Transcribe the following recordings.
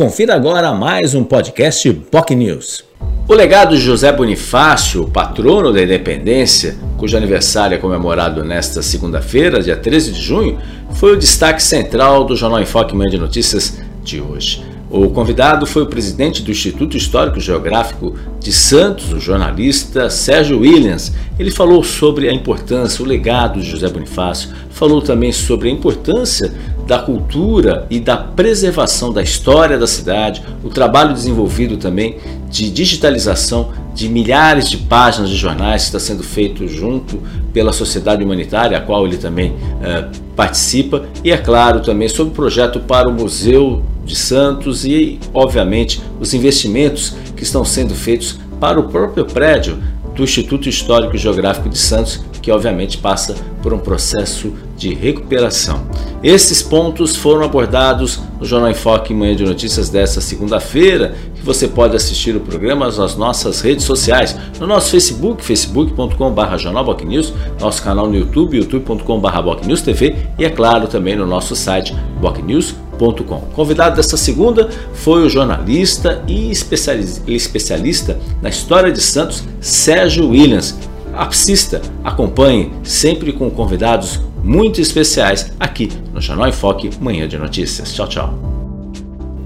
Confira agora mais um podcast POC News. O legado de José Bonifácio, patrono da independência, cujo aniversário é comemorado nesta segunda-feira, dia 13 de junho, foi o destaque central do Jornal Enfoque Manhã de Notícias de hoje. O convidado foi o presidente do Instituto Histórico Geográfico de Santos, o jornalista Sérgio Williams. Ele falou sobre a importância, o legado de José Bonifácio, falou também sobre a importância da cultura e da preservação da história da cidade, o trabalho desenvolvido também de digitalização de milhares de páginas de jornais que está sendo feito junto pela sociedade humanitária, a qual ele também uh, participa, e é claro também sobre o projeto para o Museu de Santos e, obviamente, os investimentos que estão sendo feitos para o próprio prédio do Instituto Histórico e Geográfico de Santos, que obviamente passa por um processo de recuperação. Esses pontos foram abordados no Jornal Enfoque Manhã de Notícias desta segunda-feira, que você pode assistir o programa nas nossas redes sociais, no nosso Facebook, facebook.com.br jornalbocnews, nosso canal no YouTube, youtube.com.br bocnewstv e, é claro, também no nosso site bocnews.com. Convidado desta segunda foi o jornalista e especialista na história de Santos, Sérgio Williams. Assista, acompanhe, sempre com convidados muito especiais aqui no Jornal Enfoque Manhã de Notícias. Tchau, tchau.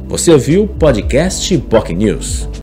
Você ouviu o podcast POC News.